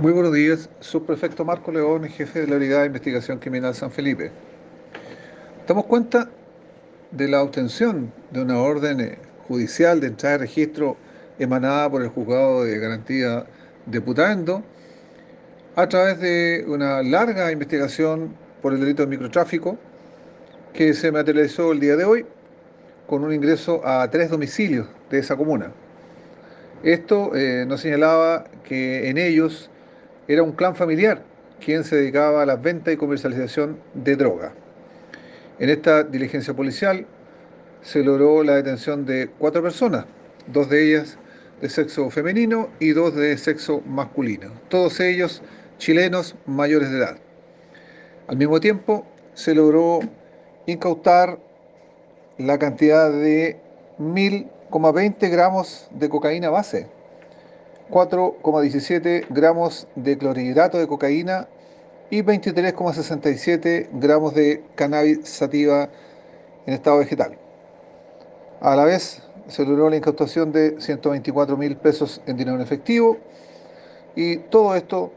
Muy buenos días, subprefecto Marco León, jefe de la Unidad de Investigación Criminal San Felipe. Damos cuenta de la obtención de una orden eh, judicial de entrada de registro emanada por el juzgado de garantía de Putaendo a través de una larga investigación por el delito de microtráfico que se materializó el día de hoy con un ingreso a tres domicilios de esa comuna. Esto eh, nos señalaba que en ellos era un clan familiar quien se dedicaba a la venta y comercialización de droga. En esta diligencia policial se logró la detención de cuatro personas, dos de ellas de sexo femenino y dos de sexo masculino, todos ellos chilenos mayores de edad. Al mismo tiempo se logró incautar la cantidad de 1.020 gramos de cocaína base, 4,17 gramos de clorhidrato de cocaína y 23,67 gramos de cannabis sativa en estado vegetal. A la vez se logró la incautación de 124 mil pesos en dinero en efectivo y todo esto,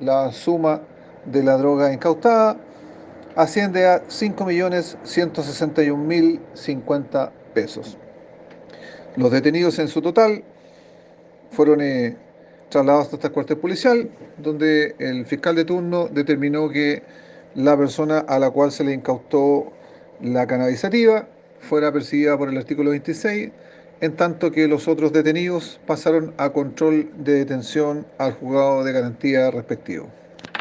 la suma de la droga incautada, asciende a 5.161.050 pesos. Los detenidos en su total fueron eh, trasladados hasta el cuartel policial, donde el fiscal de turno determinó que la persona a la cual se le incautó la cannabisativa fuera perseguida por el artículo 26, en tanto que los otros detenidos pasaron a control de detención al juzgado de garantía respectivo.